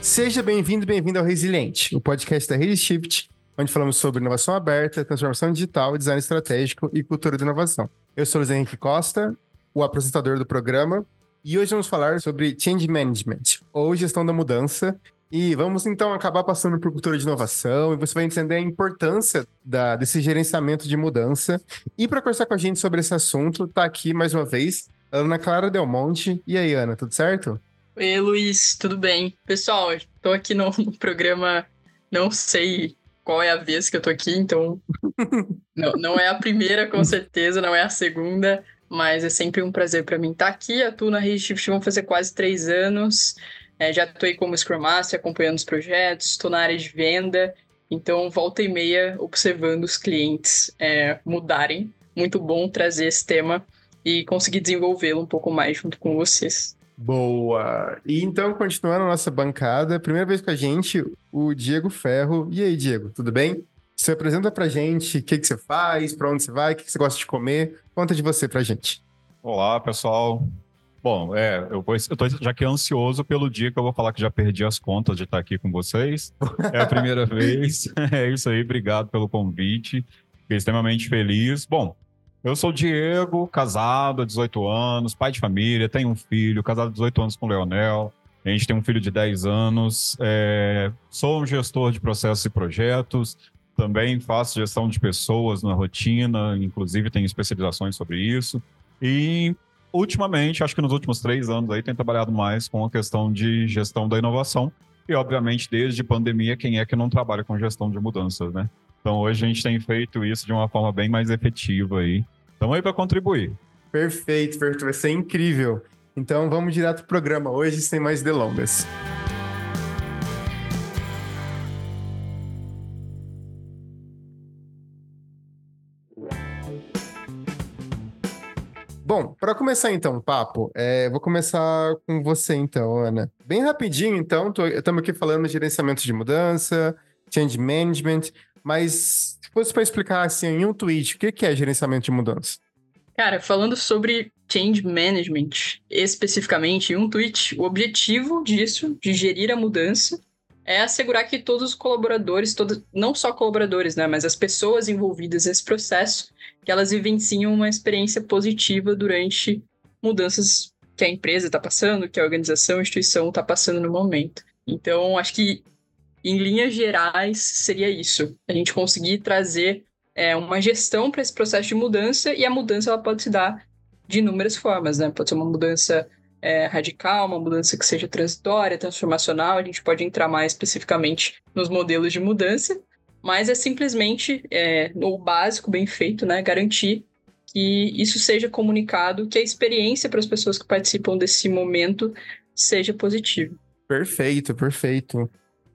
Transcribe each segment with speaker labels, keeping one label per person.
Speaker 1: Seja bem-vindo bem-vindo ao Resiliente, o podcast da Reshift, onde falamos sobre inovação aberta, transformação digital, design estratégico e cultura de inovação. Eu sou Luiz Henrique Costa, o apresentador do programa, e hoje vamos falar sobre Change Management, ou gestão da mudança, e vamos então acabar passando por cultura de inovação, e você vai entender a importância da, desse gerenciamento de mudança. E para conversar com a gente sobre esse assunto, está aqui mais uma vez Ana Clara Del Monte. E aí, Ana, tudo certo?
Speaker 2: Oi, Luiz, tudo bem? Pessoal, estou aqui no, no, programa, não sei qual é a vez que eu tô aqui, então não, não é a primeira, com certeza, não é a segunda, mas é sempre um prazer para mim estar aqui. Atuo na Redshift, vão fazer quase três anos. É, já atuei como Scrum Master, acompanhando os projetos, estou na área de venda, então volta e meia observando os clientes é, mudarem. Muito bom trazer esse tema e conseguir desenvolvê-lo um pouco mais junto com vocês.
Speaker 1: Boa! E então, continuando a nossa bancada, primeira vez com a gente, o Diego Ferro. E aí, Diego, tudo bem? Você apresenta pra gente o que, que você faz, para onde você vai, o que, que você gosta de comer. Conta de você pra gente.
Speaker 3: Olá, pessoal. Bom, é, eu, vou, eu tô já que ansioso pelo dia que eu vou falar que já perdi as contas de estar aqui com vocês. É a primeira vez. É isso aí, obrigado pelo convite. Fiquei extremamente feliz. Bom, eu sou Diego, casado há 18 anos, pai de família, tenho um filho, casado há 18 anos com o Leonel. A gente tem um filho de 10 anos. É, sou um gestor de processos e projetos. Também faço gestão de pessoas na rotina, inclusive tenho especializações sobre isso. E ultimamente, acho que nos últimos três anos aí, tenho trabalhado mais com a questão de gestão da inovação. E, obviamente, desde pandemia, quem é que não trabalha com gestão de mudanças, né? Então hoje a gente tem feito isso de uma forma bem mais efetiva aí. Estamos aí para contribuir.
Speaker 1: Perfeito, perfeito. Vai ser incrível. Então vamos direto para o programa hoje, sem mais delongas. Bom, para começar então o papo, é, vou começar com você então, Ana. Bem rapidinho então, estamos aqui falando de gerenciamento de mudança, change management. Mas se fosse para explicar assim em um tweet, o que é gerenciamento de mudança?
Speaker 2: Cara, falando sobre change management, especificamente em um tweet, o objetivo disso, de gerir a mudança, é assegurar que todos os colaboradores, todos, não só colaboradores, né, mas as pessoas envolvidas nesse processo, que elas vivenciam uma experiência positiva durante mudanças que a empresa está passando, que a organização, a instituição está passando no momento. Então, acho que em linhas gerais, seria isso. A gente conseguir trazer é, uma gestão para esse processo de mudança, e a mudança ela pode se dar de inúmeras formas, né? Pode ser uma mudança é, radical, uma mudança que seja transitória, transformacional, a gente pode entrar mais especificamente nos modelos de mudança, mas é simplesmente, é, no básico, bem feito, né? Garantir que isso seja comunicado, que a experiência para as pessoas que participam desse momento seja positiva.
Speaker 1: Perfeito, perfeito.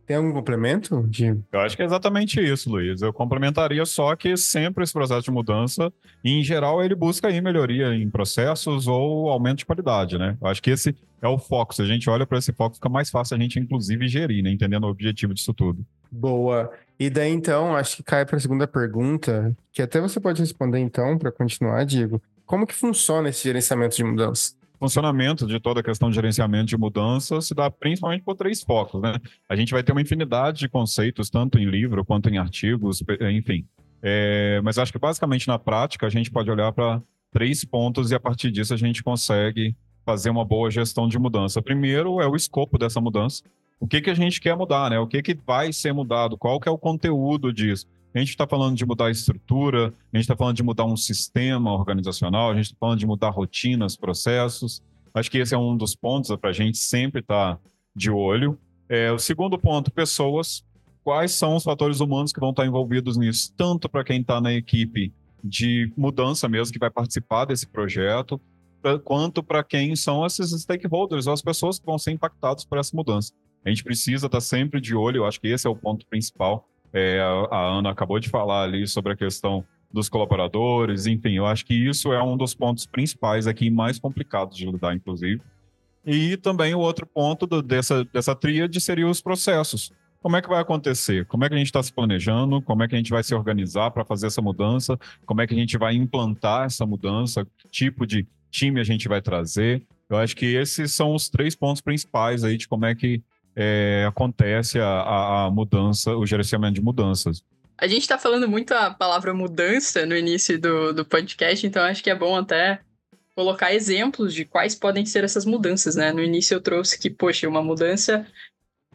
Speaker 1: Tem algum complemento? De...
Speaker 3: Eu acho que é exatamente isso, Luiz. Eu complementaria só que sempre esse processo de mudança, em geral, ele busca aí melhoria em processos ou aumento de qualidade, né? Eu acho que esse é o foco. Se a gente olha para esse foco, fica mais fácil a gente, inclusive, gerir, né? Entendendo o objetivo disso tudo.
Speaker 1: Boa. E daí, então, acho que cai para a segunda pergunta, que até você pode responder, então, para continuar, Diego. Como que funciona esse gerenciamento de mudança?
Speaker 3: Funcionamento de toda a questão de gerenciamento de mudança se dá principalmente por três focos, né? A gente vai ter uma infinidade de conceitos, tanto em livro quanto em artigos, enfim. É, mas acho que basicamente na prática a gente pode olhar para três pontos e a partir disso a gente consegue fazer uma boa gestão de mudança. Primeiro é o escopo dessa mudança. O que, que a gente quer mudar, né? O que, que vai ser mudado? Qual que é o conteúdo disso? A gente está falando de mudar a estrutura, a gente está falando de mudar um sistema organizacional, a gente está falando de mudar rotinas, processos. Acho que esse é um dos pontos para a gente sempre estar tá de olho. É, o segundo ponto, pessoas. Quais são os fatores humanos que vão estar tá envolvidos nisso? Tanto para quem está na equipe de mudança mesmo, que vai participar desse projeto, pra, quanto para quem são esses stakeholders, ou as pessoas que vão ser impactadas por essa mudança. A gente precisa estar tá sempre de olho, eu acho que esse é o ponto principal é, a, a Ana acabou de falar ali sobre a questão dos colaboradores, enfim, eu acho que isso é um dos pontos principais aqui, mais complicados de lidar, inclusive. E também o outro ponto do, dessa, dessa tríade seria os processos. Como é que vai acontecer? Como é que a gente está se planejando? Como é que a gente vai se organizar para fazer essa mudança? Como é que a gente vai implantar essa mudança? Que tipo de time a gente vai trazer? Eu acho que esses são os três pontos principais aí de como é que é, acontece a, a, mudança, o gerenciamento de mudanças.
Speaker 2: A gente está falando muito a palavra mudança no início do, do podcast, então acho que é bom até colocar exemplos de quais podem ser essas mudanças, né? No início eu trouxe que, poxa, uma mudança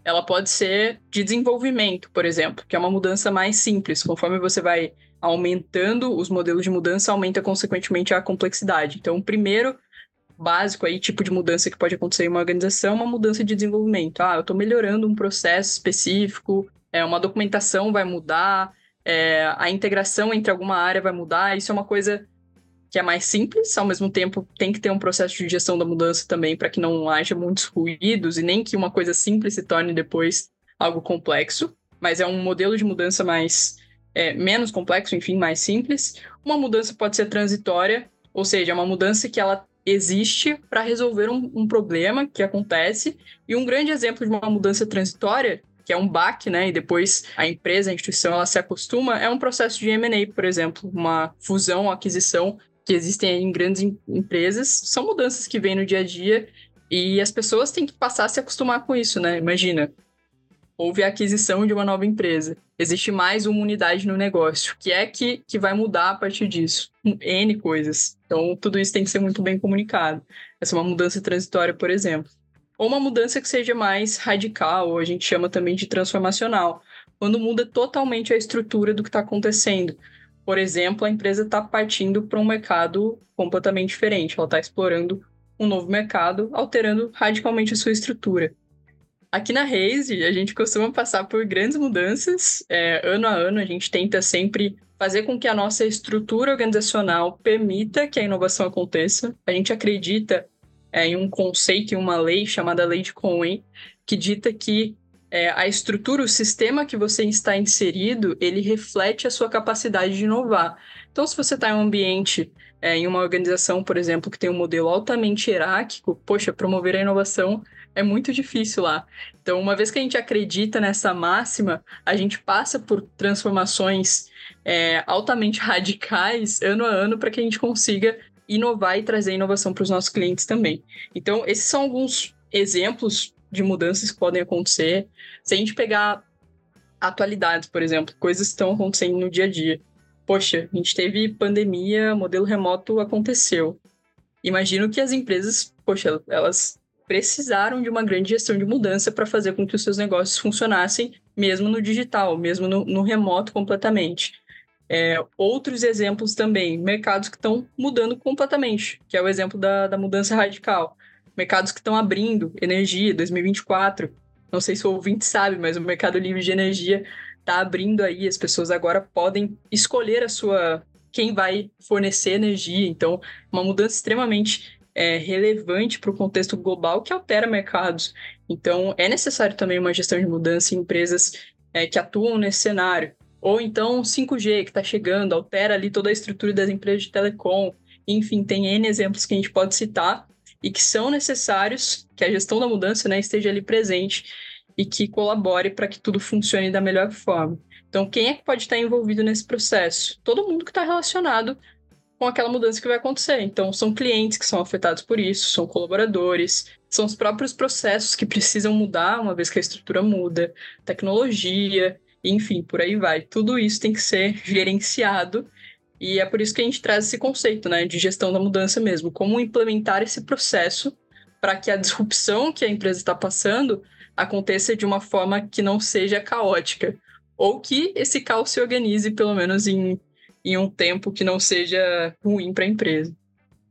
Speaker 2: ela pode ser de desenvolvimento, por exemplo, que é uma mudança mais simples. Conforme você vai aumentando os modelos de mudança, aumenta consequentemente a complexidade. Então, primeiro básico aí, tipo de mudança que pode acontecer em uma organização, uma mudança de desenvolvimento. Ah, eu estou melhorando um processo específico, é, uma documentação vai mudar, é, a integração entre alguma área vai mudar. Isso é uma coisa que é mais simples, ao mesmo tempo tem que ter um processo de gestão da mudança também para que não haja muitos ruídos e nem que uma coisa simples se torne depois algo complexo, mas é um modelo de mudança mais é, menos complexo, enfim, mais simples. Uma mudança pode ser transitória, ou seja, é uma mudança que ela existe para resolver um, um, problema que acontece. E um grande exemplo de uma mudança transitória, que é um baque, né? E depois a empresa, a instituição, ela se acostuma, é um processo de M&A, por exemplo, uma fusão, aquisição que existem em grandes em empresas. São mudanças que vêm no dia a dia e as pessoas têm que passar a se acostumar com isso, né? Imagina, houve a aquisição de uma nova empresa. Existe mais uma unidade no negócio. O que é que, que vai mudar a partir disso? N coisas. Então, tudo isso tem que ser muito bem comunicado. Essa é uma mudança transitória, por exemplo. Ou uma mudança que seja mais radical, ou a gente chama também de transformacional, quando muda totalmente a estrutura do que está acontecendo. Por exemplo, a empresa está partindo para um mercado completamente diferente, ela está explorando um novo mercado, alterando radicalmente a sua estrutura. Aqui na Raise, a gente costuma passar por grandes mudanças. É, ano a ano, a gente tenta sempre fazer com que a nossa estrutura organizacional permita que a inovação aconteça. A gente acredita é, em um conceito, em uma lei chamada Lei de Cohen, que dita que é, a estrutura, o sistema que você está inserido, ele reflete a sua capacidade de inovar. Então, se você está em um ambiente, é, em uma organização, por exemplo, que tem um modelo altamente hierárquico, poxa, promover a inovação é muito difícil lá. Então, uma vez que a gente acredita nessa máxima, a gente passa por transformações é, altamente radicais ano a ano para que a gente consiga inovar e trazer inovação para os nossos clientes também. Então, esses são alguns exemplos de mudanças que podem acontecer. Se a gente pegar atualidades, por exemplo, coisas que estão acontecendo no dia a dia. Poxa, a gente teve pandemia, modelo remoto aconteceu. Imagino que as empresas, poxa, elas precisaram de uma grande gestão de mudança para fazer com que os seus negócios funcionassem, mesmo no digital, mesmo no, no remoto completamente. É, outros exemplos também, mercados que estão mudando completamente, que é o exemplo da, da mudança radical. Mercados que estão abrindo, energia, 2024. Não sei se o ouvinte sabe, mas o mercado livre de energia está abrindo aí, as pessoas agora podem escolher a sua quem vai fornecer energia. Então, uma mudança extremamente é, relevante para o contexto global que altera mercados. Então, é necessário também uma gestão de mudança em empresas é, que atuam nesse cenário. Ou então 5G que está chegando, altera ali toda a estrutura das empresas de telecom. Enfim, tem N exemplos que a gente pode citar e que são necessários que a gestão da mudança né, esteja ali presente e que colabore para que tudo funcione da melhor forma. Então, quem é que pode estar envolvido nesse processo? Todo mundo que está relacionado com aquela mudança que vai acontecer. Então, são clientes que são afetados por isso, são colaboradores, são os próprios processos que precisam mudar uma vez que a estrutura muda, tecnologia, enfim, por aí vai. Tudo isso tem que ser gerenciado e é por isso que a gente traz esse conceito, né, de gestão da mudança mesmo, como implementar esse processo para que a disrupção que a empresa está passando aconteça de uma forma que não seja caótica, ou que esse caos se organize pelo menos em em um tempo que não seja ruim para a empresa.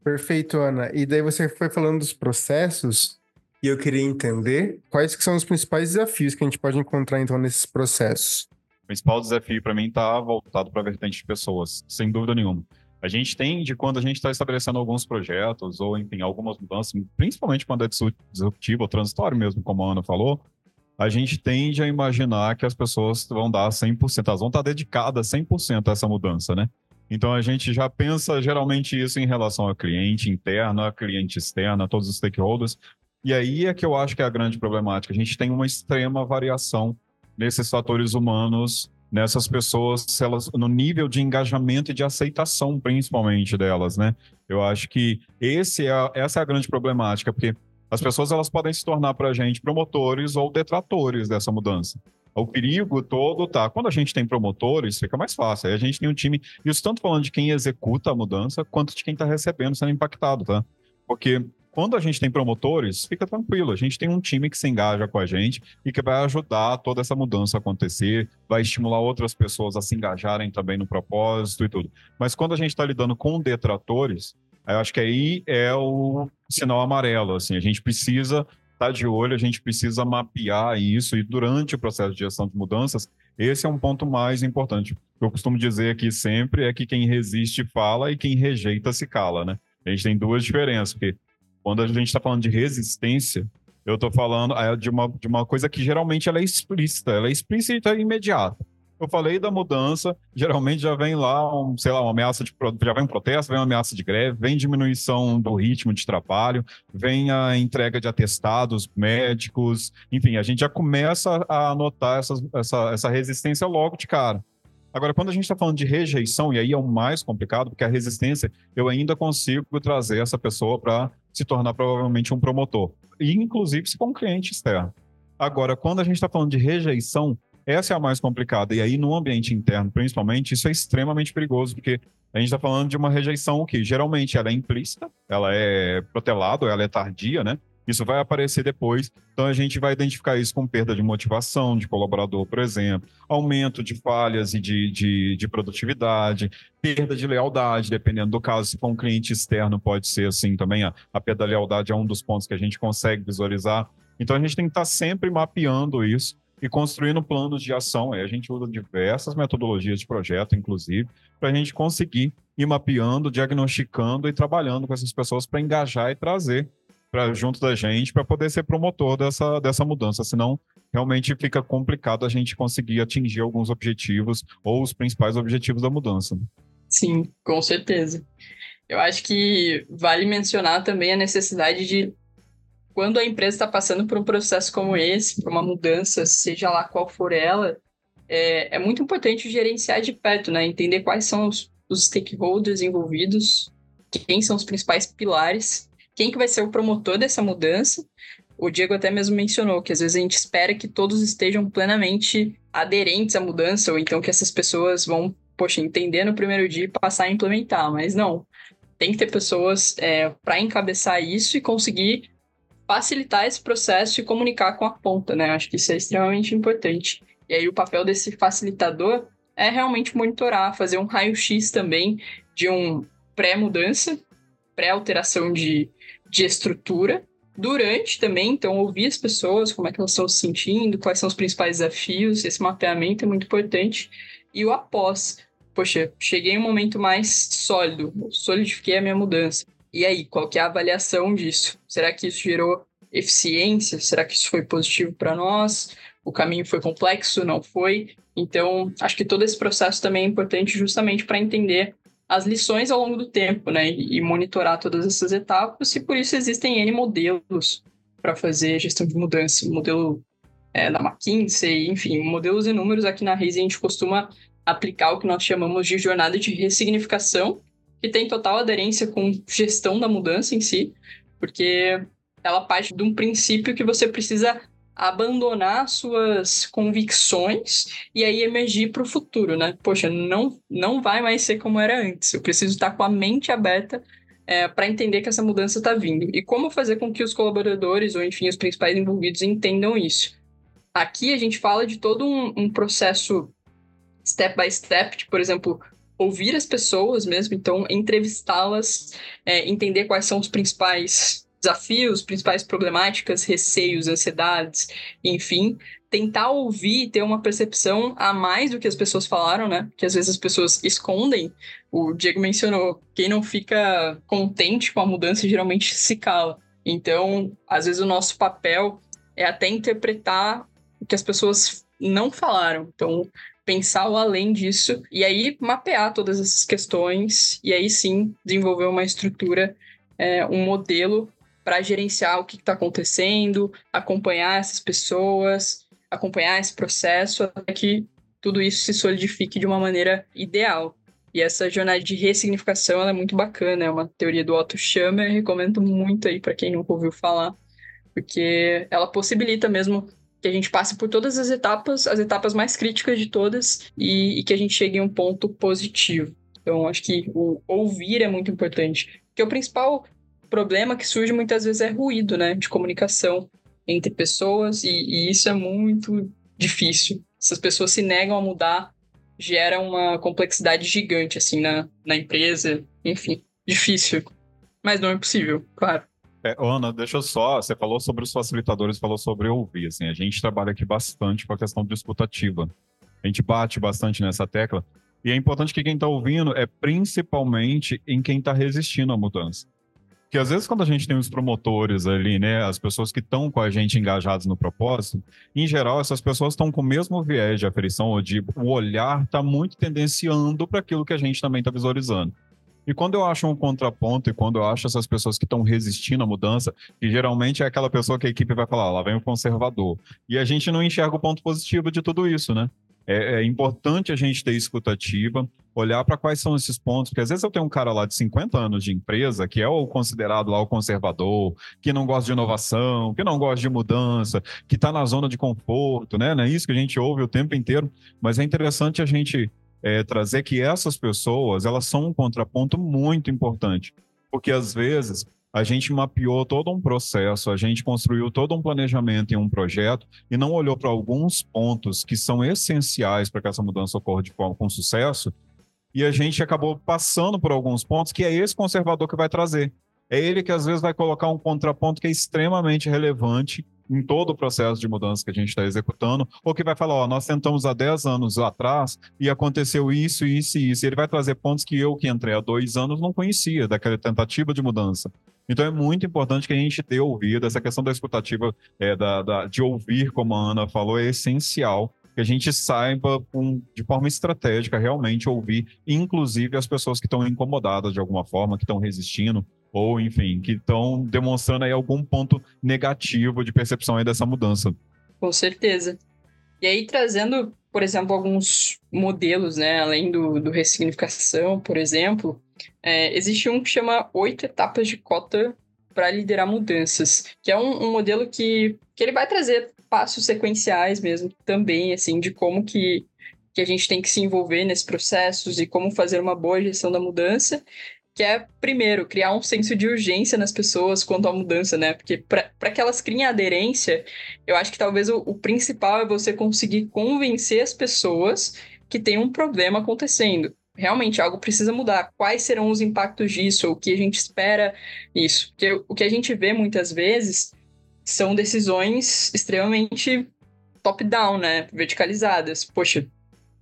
Speaker 1: Perfeito, Ana. E daí você foi falando dos processos e eu queria entender quais que são os principais desafios que a gente pode encontrar então nesses processos.
Speaker 3: O principal desafio para mim está voltado para a vertente de pessoas, sem dúvida nenhuma. A gente tem de quando a gente está estabelecendo alguns projetos ou, enfim, algumas mudanças, principalmente quando é disruptivo ou transitório mesmo, como a Ana falou, a gente tende a imaginar que as pessoas vão dar 100%, elas vão estar dedicadas 100% a essa mudança, né? Então a gente já pensa geralmente isso em relação ao cliente interno, a cliente externo, a todos os stakeholders. E aí é que eu acho que é a grande problemática. A gente tem uma extrema variação nesses fatores humanos, nessas pessoas, elas, no nível de engajamento e de aceitação, principalmente delas, né? Eu acho que esse é, essa é a grande problemática, porque As pessoas elas podem se tornar para a gente promotores ou detratores dessa mudança. O perigo todo tá. Quando a gente tem promotores, fica mais fácil. Aí a gente tem um time, isso tanto falando de quem executa a mudança, quanto de quem está recebendo sendo impactado, tá? Porque quando a gente tem promotores, fica tranquilo. A gente tem um time que se engaja com a gente e que vai ajudar toda essa mudança a acontecer, vai estimular outras pessoas a se engajarem também no propósito e tudo. Mas quando a gente está lidando com detratores, eu acho que aí é o sinal amarelo. Assim, a gente precisa estar tá de olho, a gente precisa mapear isso e durante o processo de gestão de mudanças, esse é um ponto mais importante. Eu costumo dizer aqui sempre é que quem resiste fala e quem rejeita se cala, né? A gente tem duas diferenças, porque quando a gente está falando de resistência, eu estou falando é, de uma, de uma coisa que geralmente ela é explícita, ela é explícita e imediata. Eu falei da mudança, geralmente já vem lá, um, sei lá, uma ameaça de já vem um protesto, vem uma ameaça de greve, vem diminuição do ritmo de trabalho, vem a entrega de atestados médicos, enfim, a gente já começa a notar essa, essa resistência logo de cara. Agora, quando a gente está falando de rejeição, e aí é o mais complicado, porque a resistência, eu ainda consigo trazer essa pessoa para se tornar provavelmente um promotor, e inclusive se for um cliente externo. Agora, quando a gente está falando de rejeição, essa é a mais complicada. E aí, no ambiente interno, principalmente, isso é extremamente perigoso, porque a gente está falando de uma rejeição que geralmente ela é implícita, ela é protelada, ela é tardia, né? Isso vai aparecer depois. Então a gente vai identificar isso com perda de motivação de colaborador, por exemplo, aumento de falhas e de, de, de, produtividade, perda de lealdade, dependendo do caso. Se for um cliente externo, pode ser assim também. A, a perda da lealdade é um dos pontos que a gente consegue visualizar. Então a gente tem que estar sempre mapeando isso e construindo planos de ação. A gente usa diversas metodologias de projeto, inclusive, para a gente conseguir ir mapeando, diagnosticando e trabalhando com essas pessoas para engajar e trazer para junto da gente para poder ser promotor dessa, dessa mudança. Senão, realmente fica complicado a gente conseguir atingir alguns objetivos ou os principais objetivos da mudança.
Speaker 2: Sim, com certeza. Eu acho que vale mencionar também a necessidade de quando a empresa está passando por um processo como esse, por uma mudança, seja lá qual for ela, é, é muito importante gerenciar de perto, né? Entender quais são os, os stakeholders envolvidos, quem são os principais pilares, quem que vai ser o promotor dessa mudança. O Diego até mesmo mencionou que às vezes a gente espera que todos estejam plenamente aderentes à mudança, ou então que essas pessoas vão, poxa, entender no primeiro dia e passar a implementar, mas não. Tem que ter pessoas é, para encabeçar isso e conseguir facilitar esse processo e comunicar com a ponta, né? Acho que isso é extremamente importante. E aí o papel desse facilitador é realmente monitorar, fazer um raio-x também de um pré-mudança, pré-alteração de, de estrutura, durante também, então ouvir as pessoas, como é que elas estão se sentindo, quais são os principais desafios, esse mapeamento é muito importante, e o após. Poxa, cheguei em um momento mais sólido, solidifiquei a minha mudança. E aí, qual que é a avaliação disso? Será que isso gerou eficiência? Será que isso foi positivo para nós? O caminho foi complexo? Não foi? Então, acho que todo esse processo também é importante justamente para entender as lições ao longo do tempo, né? E monitorar todas essas etapas, e por isso existem N modelos para fazer gestão de mudança. Modelo é, da McKinsey, enfim, modelos inúmeros aqui na Reis a gente costuma aplicar o que nós chamamos de jornada de ressignificação, que tem total aderência com gestão da mudança em si, porque ela parte de um princípio que você precisa abandonar suas convicções e aí emergir para o futuro, né? Poxa, não, não vai mais ser como era antes. Eu preciso estar com a mente aberta é, para entender que essa mudança está vindo. E como fazer com que os colaboradores, ou enfim, os principais envolvidos, entendam isso? Aqui a gente fala de todo um, um processo step by step, de, por exemplo, ouvir as pessoas mesmo, então entrevistá-las, é, entender quais são os principais desafios, principais problemáticas, receios, ansiedades, enfim, tentar ouvir ter uma percepção a mais do que as pessoas falaram, né? Que às vezes as pessoas escondem. O Diego mencionou, quem não fica contente com a mudança geralmente se cala. Então, às vezes o nosso papel é até interpretar o que as pessoas não falaram. Então, pensar o além disso e aí mapear todas essas questões e aí sim desenvolver uma estrutura, é, um modelo para gerenciar o que está acontecendo, acompanhar essas pessoas, acompanhar esse processo até que tudo isso se solidifique de uma maneira ideal. E essa jornada de ressignificação é muito bacana, é uma teoria do Otto Schammer, recomendo muito aí para quem nunca ouviu falar. porque ela possibilita mesmo que a gente passe por todas as etapas, as etapas mais críticas de todas, e, e que a gente chegue em um ponto positivo. Então, acho que o ouvir é muito importante. Porque o principal problema que surge muitas vezes é ruído, né, de comunicação entre pessoas, e, e isso é muito difícil. Essas pessoas se negam a mudar, gera uma complexidade gigante, assim, na, na empresa, enfim, difícil. Mas não é possível, claro.
Speaker 3: É, Ana, deixa eu só. Você falou sobre os facilitadores, falou sobre ouvir. Assim, a gente trabalha aqui bastante com a questão discutativa. A gente bate bastante nessa tecla. E é importante que quem está ouvindo é principalmente em quem está resistindo à mudança. Porque às vezes quando a gente tem os promotores ali, né, as pessoas que estão com a gente engajadas no propósito, em geral essas pessoas estão com o mesmo viés de aferição ou de o olhar está muito tendenciando para aquilo que a gente também está visualizando. E quando eu acho um contraponto e quando eu acho essas pessoas que estão resistindo à mudança, que geralmente é aquela pessoa que a equipe vai falar, lá vem o conservador. E a gente não enxerga o ponto positivo de tudo isso, né? É, é importante a gente ter escutativa, olhar para quais são esses pontos, porque às vezes eu tenho um cara lá de 50 anos de empresa, que é o considerado lá o conservador, que não gosta de inovação, que não gosta de mudança, que está na zona de conforto, né? Não é isso que a gente ouve o tempo inteiro, mas é interessante a gente é, trazer que essas pessoas, elas são um contraponto muito importante, porque às vezes a gente mapeou todo um processo, a gente construiu todo um planejamento em um projeto e não olhou para alguns pontos que são essenciais para que essa mudança ocorra de forma com sucesso, e a gente acabou passando por alguns pontos que é esse conservador que vai trazer. É ele que às vezes vai colocar um contraponto que é extremamente relevante em todo o processo de mudança que a gente está executando, ou que vai falar, ó, nós tentamos há 10 anos atrás e aconteceu isso, isso e isso. E ele vai trazer pontos que eu, que entrei há dois anos, não conhecia daquela tentativa de mudança. Então é muito importante que a gente dê ouvido, essa questão da escutativa, é, da, da, de ouvir, como a Ana falou, é essencial que a gente saiba um, de forma estratégica realmente ouvir, inclusive as pessoas que estão incomodadas de alguma forma, que estão resistindo, ou enfim, que estão demonstrando aí algum ponto negativo de percepção aí dessa mudança.
Speaker 2: Com certeza. E aí, trazendo, por exemplo, alguns modelos, né, além do, do ressignificação, por exemplo, é, existe um que chama Oito Etapas de Cota para Liderar Mudanças, que é um, um, modelo que, que ele vai trazer passos sequenciais mesmo, também, assim, de como que, que a gente tem que se envolver nesses processos e como fazer uma boa gestão da mudança que é, primeiro, criar um senso de urgência nas pessoas quanto à mudança, né? Porque para que elas criem aderência, eu acho que talvez o, o, principal é você conseguir convencer as pessoas que tem um problema acontecendo. Realmente, algo precisa mudar. Quais serão os impactos disso? O que a gente espera isso? Porque o que a gente vê muitas vezes são decisões extremamente top-down, né? Verticalizadas. Poxa,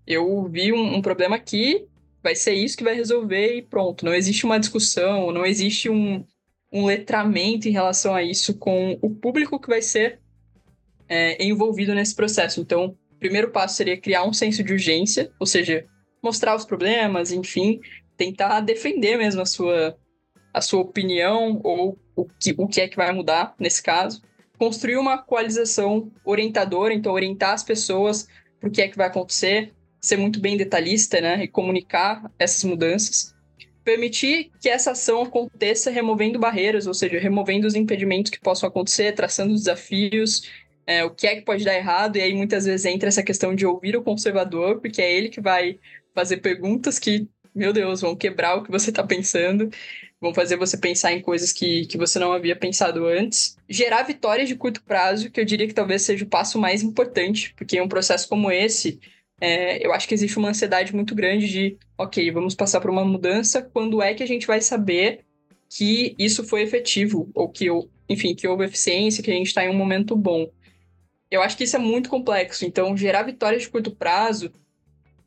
Speaker 2: eu vi um, um problema aqui, vai ser isso que vai resolver e pronto. Não existe uma discussão, não existe um, um letramento em relação a isso com o público que vai ser é, envolvido nesse processo. Então, o primeiro passo seria criar um senso de urgência, ou seja, mostrar os problemas, enfim, tentar defender mesmo a sua, a sua opinião ou o que, o que é que vai mudar nesse caso. Construir uma coalização orientadora, então orientar as pessoas para o que é que vai acontecer, ser muito bem detalhista, né, e comunicar essas mudanças. Permitir que essa ação aconteça removendo barreiras, ou seja, removendo os impedimentos que possam acontecer, traçando os desafios, é, o que é que pode dar errado, e aí muitas vezes entra essa questão de ouvir o conservador, porque é ele que vai fazer perguntas que, meu Deus, vão quebrar o que você está pensando, vão fazer você pensar em coisas que, que você não havia pensado antes. Gerar vitórias de curto prazo, que eu diria que talvez seja o passo mais importante, porque um processo como esse, é, eu acho que existe uma ansiedade muito grande de, ok, vamos passar por uma mudança, quando é que a gente vai saber que isso foi efetivo, ou que, enfim, que houve eficiência, que a gente está em um momento bom. Eu acho que isso é muito complexo, então gerar vitórias de curto prazo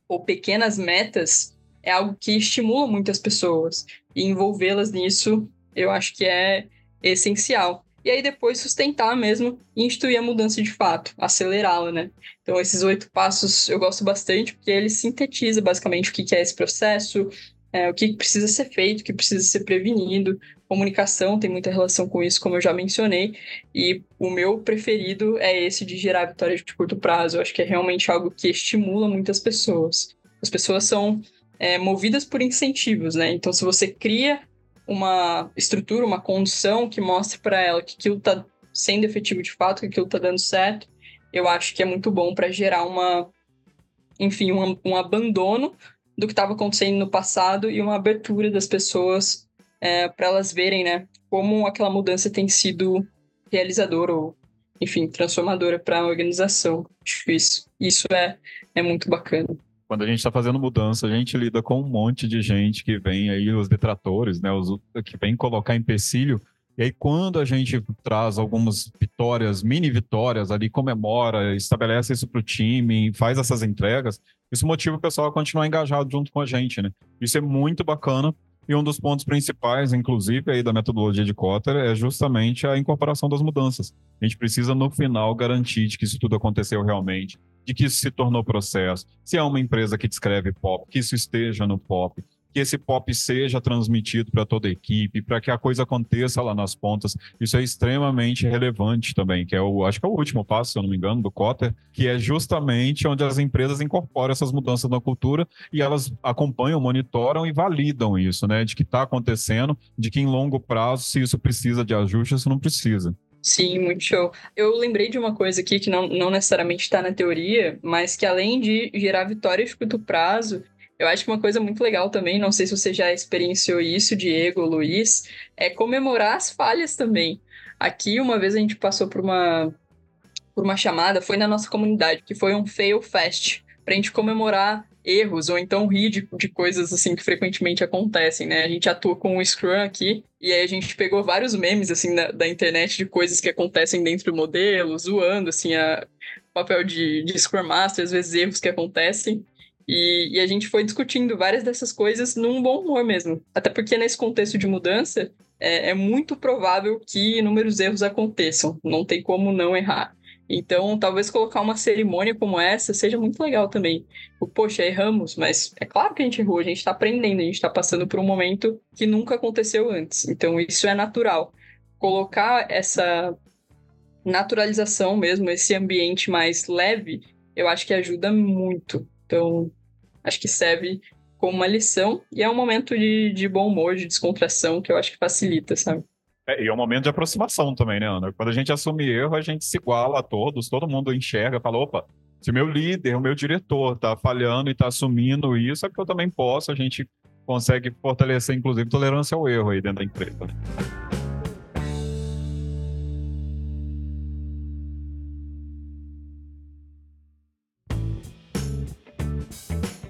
Speaker 2: ou pequenas metas é algo que estimula muitas pessoas, e envolvê-las nisso eu acho que é essencial e aí depois sustentar mesmo e instituir a mudança de fato, acelerá-la, né? Então esses oito passos eu gosto bastante porque ele sintetiza basicamente o que é esse processo, é, o que precisa ser feito, o que precisa ser prevenido. Comunicação tem muita relação com isso, como eu já mencionei, e o meu preferido é esse de gerar vitória de curto prazo. Eu acho que é realmente algo que estimula muitas pessoas. As pessoas são é, movidas por incentivos, né? Então, se você cria uma estrutura, uma condição que mostre para ela que aquilo está sendo efetivo de fato, que aquilo está dando certo, eu acho que é muito bom para gerar uma, enfim, um, um abandono do que estava acontecendo no passado e uma abertura das pessoas é, para elas verem, né, como aquela mudança tem sido realizadora ou, enfim, transformadora para a organização. Acho isso, isso é, é muito bacana.
Speaker 3: Quando a gente está fazendo mudança, a gente lida com um monte de gente que vem aí, os detratores, né, os que vem colocar empecilho. E aí, quando a gente traz algumas vitórias, mini vitórias ali, comemora, estabelece isso para o time, faz essas entregas, isso motiva o pessoal a continuar engajado junto com a gente, né? Isso é muito bacana, e um dos pontos principais, inclusive, aí da metodologia de Kotter é justamente a incorporação das mudanças. A gente precisa, no final, garantir de que isso tudo aconteceu realmente, de que isso se tornou processo. Se é uma empresa que descreve POP, que isso esteja no POP que esse pop seja transmitido para toda a equipe, para que a coisa aconteça lá nas pontas. Isso é extremamente relevante também, que é o, acho que é o último passo, se eu não me engano, do Cotter, que é justamente onde as empresas incorporam essas mudanças na cultura e elas acompanham, monitoram e validam isso, né? De que está acontecendo, de que em longo prazo, se isso precisa de ajuste, se não precisa.
Speaker 2: Sim, muito show. Eu lembrei de uma coisa aqui que não, não necessariamente está na teoria, mas que além de gerar vitórias de curto prazo, eu acho que uma coisa muito legal também, não sei se você já experienciou isso, Diego, Luiz, é comemorar as falhas também. Aqui, uma vez a gente passou por uma, por uma chamada, foi na nossa comunidade, que foi um Fail Fest, para a gente comemorar erros ou então rir de, de, coisas assim que frequentemente acontecem, né? A gente atua com o Scrum aqui e aí a gente pegou vários memes assim da, da internet de coisas que acontecem dentro do modelo, zoando assim a papel de, de Scrum Master, às vezes erros que acontecem. E, e, a gente foi discutindo várias dessas coisas num bom humor mesmo. Até porque nesse contexto de mudança, é, é muito provável que inúmeros erros aconteçam. Não tem como não errar. Então, talvez colocar uma cerimônia como essa seja muito legal também. Poxa, erramos, mas é claro que a gente errou, a gente está aprendendo, a gente está passando por um momento que nunca aconteceu antes. Então, isso é natural. Colocar essa naturalização mesmo, esse ambiente mais leve, eu acho que ajuda muito. Então, acho que serve como uma lição e é um momento de, de bom humor, de descontração, que eu acho que facilita, sabe?
Speaker 3: É, e é um momento de aproximação também, né, Ana? Quando a gente assume erro, a gente se iguala a todos, todo mundo enxerga, fala, opa, se meu líder, o meu diretor está falhando e está assumindo isso, é porque eu também posso, a gente consegue fortalecer, inclusive, tolerância ao erro aí dentro da empresa.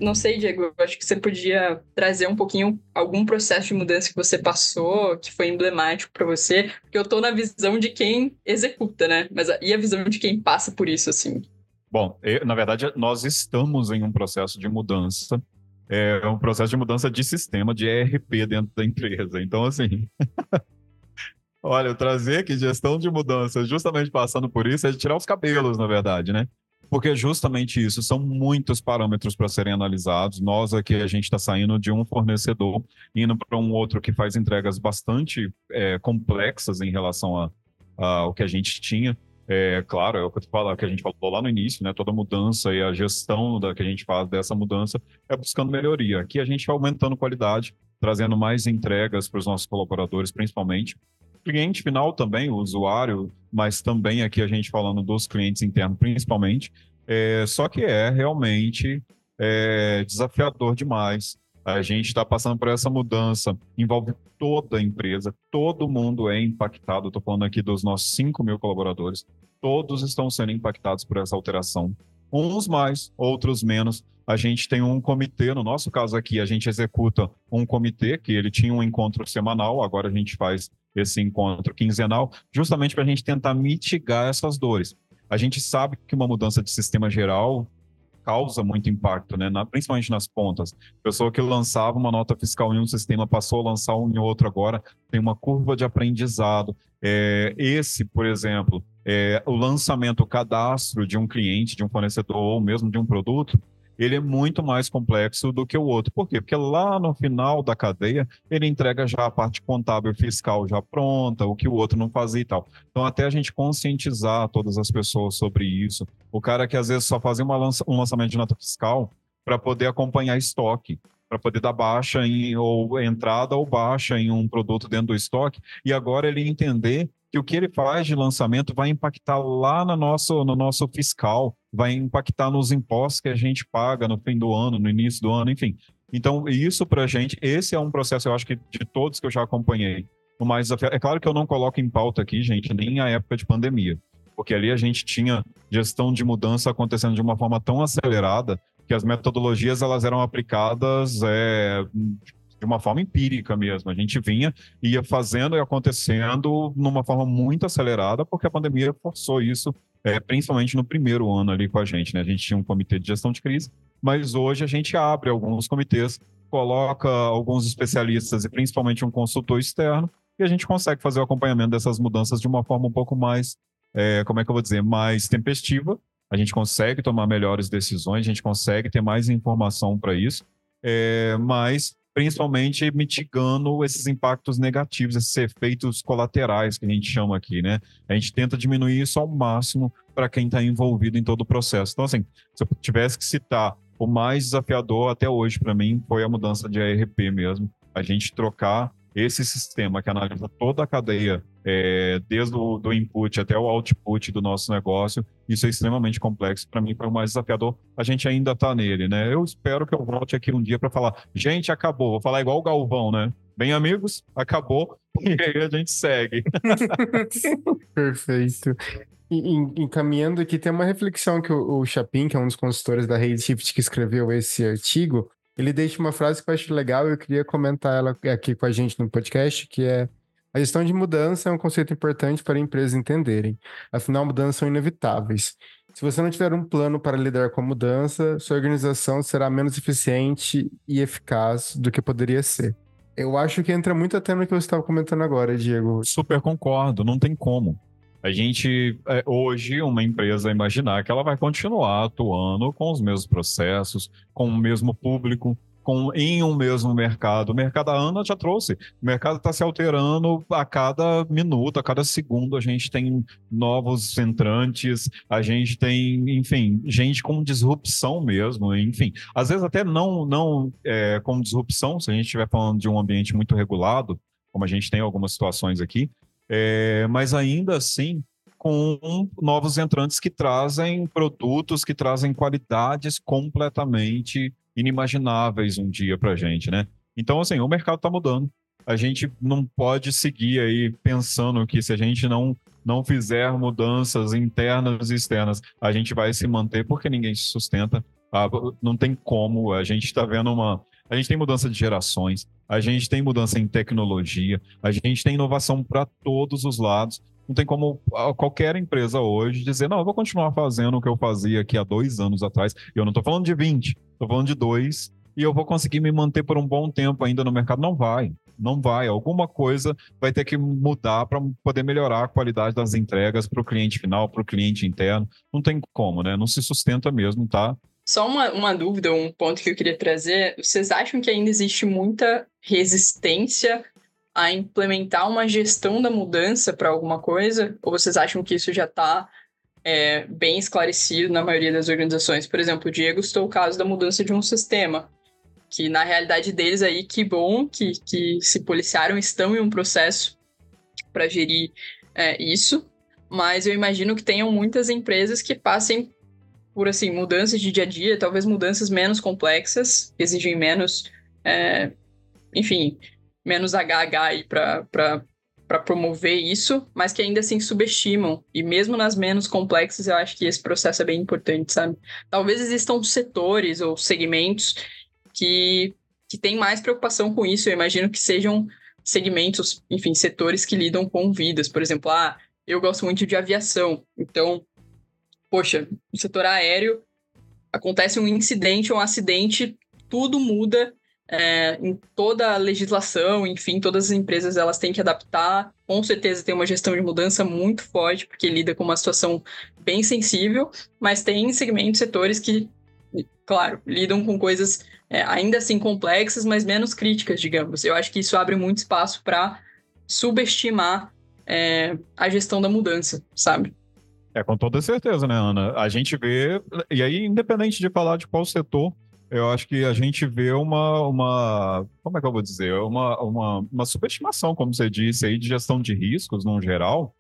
Speaker 2: Não sei, Diego, eu acho que você podia trazer um pouquinho algum processo de mudança que você passou, que foi emblemático para você, porque eu estou na visão de quem executa, né? Mas e a visão de quem passa por isso, assim?
Speaker 3: Bom, eu, na verdade, nós estamos em um processo de mudança, é um processo de mudança de sistema, de ERP dentro da empresa. Então, assim, olha, trazer aqui gestão de mudança, justamente passando por isso, é tirar os cabelos, na verdade, né? Porque é justamente isso, são muitos parâmetros para serem analisados. Nós aqui, a gente está saindo de um fornecedor, indo para um outro que faz entregas bastante é, complexas em relação ao que a gente tinha. É, claro, é o que, falo, que a gente falou lá no início, né? Toda mudança e a gestão da, que a gente faz dessa mudança é buscando melhoria. Aqui a gente vai aumentando qualidade, trazendo mais entregas para os nossos colaboradores, principalmente, cliente final também, o usuário, mas também aqui a gente falando dos clientes internos principalmente, é, só que é realmente é, desafiador demais. A gente está passando por essa mudança, envolve toda a empresa, todo mundo é impactado. Estou falando aqui dos nossos 5 mil colaboradores, todos estão sendo impactados por essa alteração. Uns mais, outros menos. A gente tem um comitê, no nosso caso aqui, a gente executa um comitê, que ele tinha um encontro semanal, agora a gente faz esse encontro quinzenal, justamente para a gente tentar mitigar essas dores. A gente sabe que uma mudança de sistema geral causa muito impacto, né? Na, principalmente nas pontas. Pessoa que lançava uma nota fiscal em um sistema passou a lançar um em outro agora, tem uma curva de aprendizado. É, esse, por exemplo, é, o lançamento, o cadastro de um cliente, de um fornecedor ou mesmo de um produto, ele é muito mais complexo do que o outro. Por quê? Porque lá no final da cadeia, ele entrega já a parte contábil fiscal já pronta, o que o outro não fazia e tal. Então, até a gente conscientizar todas as pessoas sobre isso. O cara que às vezes só fazia lança, um lançamento de nota fiscal para poder acompanhar estoque para poder dar baixa em ou entrada ou baixa em um produto dentro do estoque e agora ele entender que o que ele faz de lançamento vai impactar lá no nosso, no nosso fiscal, vai impactar nos impostos que a gente paga no fim do ano, no início do ano, enfim. Então, isso para a gente, esse é um processo, eu acho que de todos que eu já acompanhei, o mais. É claro que eu não coloco em pauta aqui, gente, nem a época de pandemia, porque ali a gente tinha gestão de mudança acontecendo de uma forma tão acelerada que as metodologias elas eram aplicadas é, de uma forma empírica mesmo. A gente vinha, ia fazendo e acontecendo numa forma muito acelerada, porque a pandemia forçou isso, é, principalmente no primeiro ano ali com a gente. Né? A gente tinha um comitê de gestão de crise, mas hoje a gente abre alguns comitês, coloca alguns especialistas e principalmente um consultor externo, e a gente consegue fazer o acompanhamento dessas mudanças de uma forma um pouco mais, é, como é que eu vou dizer, mais tempestiva. A gente consegue tomar melhores decisões, a gente consegue ter mais informação para isso, é, mas principalmente mitigando esses impactos negativos, esses efeitos colaterais que a gente chama aqui, né? A gente tenta diminuir isso ao máximo para quem está envolvido em todo o processo. Então, assim, se eu tivesse que citar o mais desafiador até hoje para mim foi a mudança de ARP mesmo. A gente trocar esse sistema que analisa toda a cadeia, é, desde o do input até o output do nosso negócio, isso é extremamente complexo. Para mim, foi o mais desafiador. A gente ainda está nele, né? Eu espero que eu volte aqui um dia para falar: gente, acabou. Vou falar igual o Galvão, né? Bem, amigos, acabou. E aí a gente segue.
Speaker 1: Perfeito. E, encaminhando aqui, tem uma reflexão que o, o Chapin, que é um dos consultores da Redshift que escreveu esse artigo, ele deixa uma frase que eu acho legal e eu queria comentar ela aqui com a gente no podcast, que é a gestão de mudança é um conceito importante para empresas entenderem. Afinal, mudanças são inevitáveis. Se você não tiver um plano para lidar com a mudança, sua organização será menos eficiente e eficaz do que poderia ser. Eu acho que entra muito até no que você estava comentando agora, Diego.
Speaker 3: Super concordo, não tem como. A gente, é, hoje, uma empresa imaginar que ela vai continuar atuando com os mesmos processos, com o mesmo público, com, em um mesmo mercado. O mercado, a Ana já trouxe, o mercado está se alterando a cada minuto, a cada segundo. A gente tem novos entrantes, a gente tem, enfim, gente com disrupção mesmo, enfim. Às vezes até não, não é, com disrupção, se a gente estiver falando de um ambiente muito regulado, como a gente tem algumas situações aqui, é, mas ainda assim com novos entrantes que trazem produtos, que trazem qualidades completamente inimagináveis um dia para a gente, né? Então, assim, o mercado está mudando. A gente não pode seguir aí pensando que se a gente não, não fizer mudanças internas e externas, a gente vai se manter porque ninguém se sustenta. Ah, não tem como. A gente está vendo uma, a gente tem mudança de gerações, a gente tem mudança em tecnologia, a gente tem inovação para todos os lados. Não tem como qualquer empresa hoje dizer, não, eu vou continuar fazendo o que eu fazia aqui há dois anos atrás. Eu não estou falando de 20, estou falando de dois, e eu vou conseguir me manter por um bom tempo ainda no mercado. Não vai, não vai. Alguma coisa vai ter que mudar para poder melhorar a qualidade das entregas para o cliente final, para o cliente interno. Não tem como, né? Não se sustenta mesmo, tá?
Speaker 2: Só uma, uma dúvida, um ponto que eu queria trazer. Vocês acham que ainda existe muita resistência a implementar uma gestão da mudança para alguma coisa? Ou vocês acham que isso já está é, bem esclarecido na maioria das organizações? Por exemplo, o Diego estou o caso da mudança de um sistema, que na realidade deles aí, que bom que, que se policiaram, estão em um processo para gerir é, isso, mas eu imagino que tenham muitas empresas que passem por assim mudanças de dia a dia, talvez mudanças menos complexas, exigem menos, é, enfim, menos HH para promover isso, mas que ainda assim subestimam. E mesmo nas menos complexas, eu acho que esse processo é bem importante, sabe? Talvez existam setores ou segmentos que, que têm mais preocupação com isso. Eu imagino que sejam segmentos, enfim, setores que lidam com vidas. Por exemplo, ah, eu gosto muito de aviação, então poxa, no setor aéreo acontece um incidente ou um acidente, tudo muda é, em toda a legislação, enfim, todas as empresas elas têm que adaptar. Com certeza tem uma gestão de mudança muito forte, porque lida com uma situação bem sensível, mas tem segmentos, setores que, claro, lidam com coisas é, ainda assim complexas, mas menos críticas, digamos. Eu acho que isso abre muito espaço para subestimar é, a gestão da mudança, sabe?
Speaker 3: É, com toda certeza, né, Ana? A gente vê, e aí, independente de falar de qual setor, eu acho que a gente vê uma, uma como é que eu vou dizer, uma, uma, uma subestimação, como você disse aí, de gestão de riscos, no geral,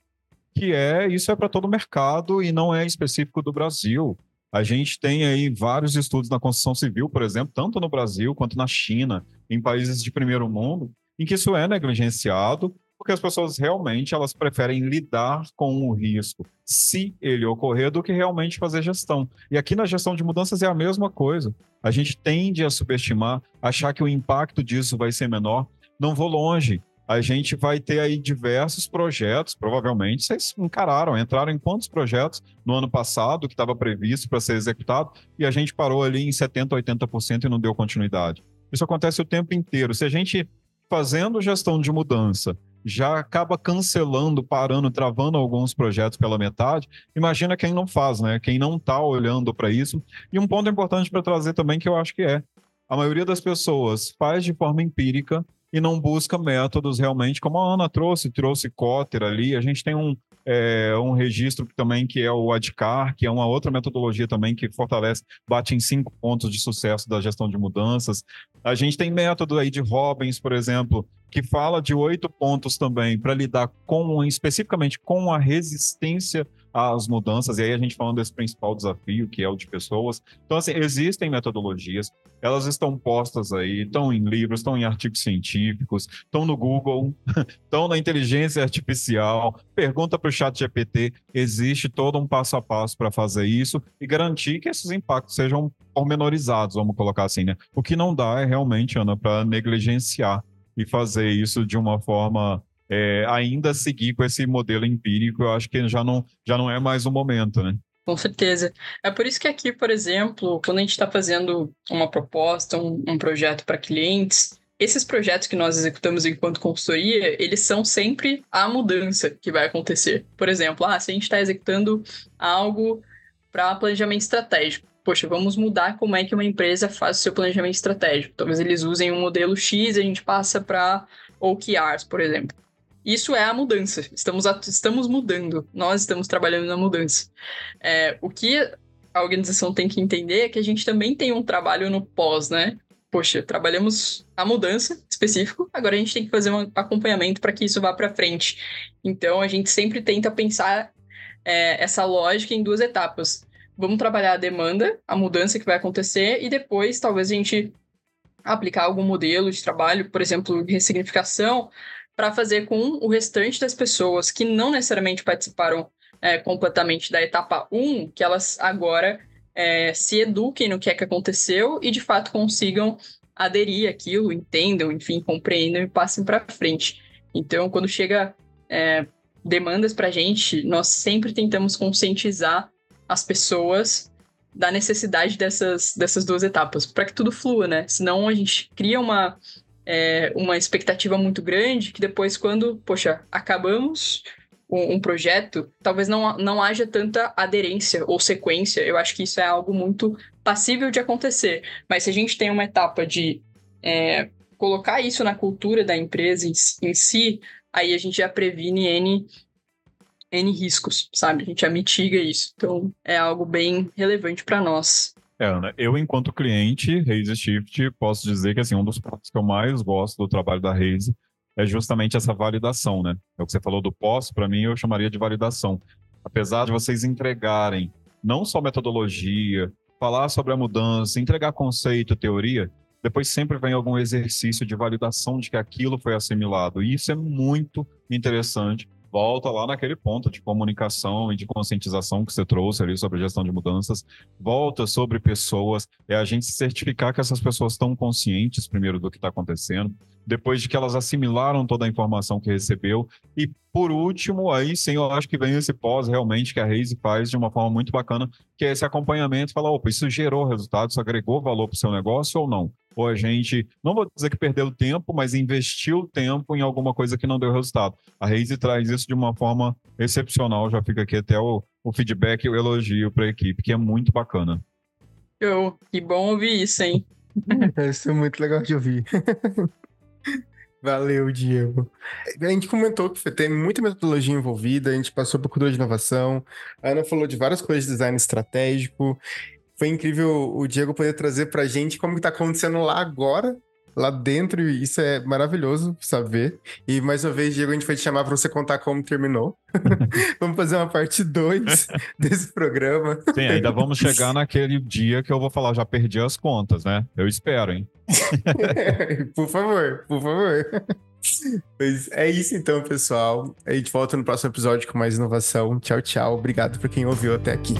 Speaker 3: que é isso é para todo o mercado e não é específico do Brasil. A gente tem aí vários estudos na construção civil, por exemplo, tanto no Brasil quanto na China, em países de primeiro mundo, em que isso é negligenciado, porque as pessoas realmente elas preferem lidar com o risco, se ele ocorrer, do que realmente fazer gestão. E aqui na gestão de mudanças é a mesma coisa. A gente tende a subestimar, achar que o impacto disso vai ser menor. Não vou longe a gente vai ter aí diversos projetos, provavelmente vocês encararam, entraram em quantos projetos no ano passado que estava previsto para ser executado e a gente parou ali em 70%, 80% e não deu continuidade. Isso acontece o tempo inteiro. Se a gente, fazendo gestão de mudança, já acaba cancelando, parando, travando alguns projetos pela metade. Imagina quem não faz, né? Quem não está olhando para isso. E um ponto importante para trazer também que eu acho que é a maioria das pessoas faz de forma empírica e não busca métodos realmente, como a Ana trouxe, trouxe Cotter ali, a gente tem um, é, um registro também que é o ADCAR, que é uma outra metodologia também que fortalece, bate em cinco pontos de sucesso da gestão de mudanças. A gente tem método aí de Robbins, por exemplo, que fala de oito pontos também para lidar com especificamente com a resistência às mudanças, e aí a gente falando desse principal desafio, que é o de pessoas. Então, assim, existem metodologias, elas estão postas aí, estão em livros, estão em artigos científicos, estão no Google, estão na inteligência artificial. Pergunta para o chat GPT, existe todo um passo a passo para fazer isso e garantir que esses impactos sejam pormenorizados, vamos colocar assim, né? O que não dá é realmente, Ana, para negligenciar e fazer isso de uma forma é, ainda seguir com esse modelo empírico, eu acho que já não, já não é mais o momento, né?
Speaker 2: Com certeza. É por isso que aqui, por exemplo, quando a gente está fazendo uma proposta, um, um projeto para clientes, esses projetos que nós executamos enquanto consultoria, eles são sempre a mudança que vai acontecer. Por exemplo, ah, se a gente está executando algo para planejamento estratégico, poxa, vamos mudar como é que uma empresa faz o seu planejamento estratégico. Talvez eles usem um modelo X e a gente passa para OKRs, por exemplo. Isso é a mudança. Estamos, estamos mudando. Nós estamos trabalhando na mudança. É, o que a organização tem que entender é que a gente também tem um trabalho no pós, né? Poxa, trabalhamos a mudança específico, agora a gente tem que fazer um acompanhamento para que isso vá para frente. Então a gente sempre tenta pensar é, essa lógica em duas etapas. Vamos trabalhar a demanda, a mudança que vai acontecer, e depois talvez a gente aplicar algum modelo de trabalho, por exemplo, ressignificação, para fazer com o restante das pessoas que não necessariamente participaram é, completamente da etapa 1, que elas agora é, se eduquem no que é que aconteceu e de fato consigam aderir àquilo, entendam, enfim, compreendam e passem para frente. Então, quando chega é, demandas para a gente, nós sempre tentamos conscientizar as pessoas da necessidade dessas, dessas duas etapas, para que tudo flua, né? Senão a gente cria uma, é, uma expectativa muito grande que depois, quando, poxa, acabamos um, um, projeto, talvez não, não haja tanta aderência ou sequência. Eu acho que isso é algo muito passível de acontecer. Mas se a gente tem uma etapa de é, colocar isso na cultura da empresa em, em si, aí a gente já previne N N riscos, sabe? A gente já mitiga isso. Então, é algo bem relevante para nós.
Speaker 3: É, Ana, eu, enquanto cliente, Raise Shift, posso dizer que assim, um dos pontos que eu mais gosto do trabalho da Raise é justamente essa validação, né? É o que você falou do pós, para mim eu chamaria de validação. Apesar de vocês entregarem não só metodologia, falar sobre a mudança, entregar conceito, teoria, depois sempre vem algum exercício de validação de que aquilo foi assimilado. E isso é muito interessante volta lá naquele ponto de comunicação e de conscientização que você trouxe ali sobre gestão de mudanças, volta sobre pessoas, é a gente certificar que essas pessoas estão conscientes primeiro do que está acontecendo, depois de que elas assimilaram toda a informação que recebeu. E por último, aí sim, eu acho que vem esse pós realmente que a Reise faz de uma forma muito bacana, que é esse acompanhamento, falar, opa, isso gerou resultado, isso agregou valor para o seu negócio ou não? Ou a gente, não vou dizer que perdeu tempo, mas investiu tempo em alguma coisa que não deu resultado. A Reise traz isso de uma forma excepcional, já fica aqui até o, o feedback e o elogio para a equipe, que é muito bacana.
Speaker 2: Eu, que bom ouvir isso, hein?
Speaker 1: Isso é muito legal de ouvir. Valeu, Diego. A gente comentou que tem muita metodologia envolvida, a gente passou por cultura de inovação, a Ana falou de várias coisas de design estratégico. Foi incrível o Diego poder trazer pra gente como que tá acontecendo lá agora, lá dentro e isso é maravilhoso saber. E mais uma vez, Diego, a gente vai te chamar para você contar como terminou. vamos fazer uma parte 2 desse programa.
Speaker 3: Sim, ainda vamos chegar naquele dia que eu vou falar, já perdi as contas, né? Eu espero, hein?
Speaker 1: por favor, por favor. Mas é isso então, pessoal. A gente volta no próximo episódio com mais inovação. Tchau, tchau. Obrigado por quem ouviu até aqui.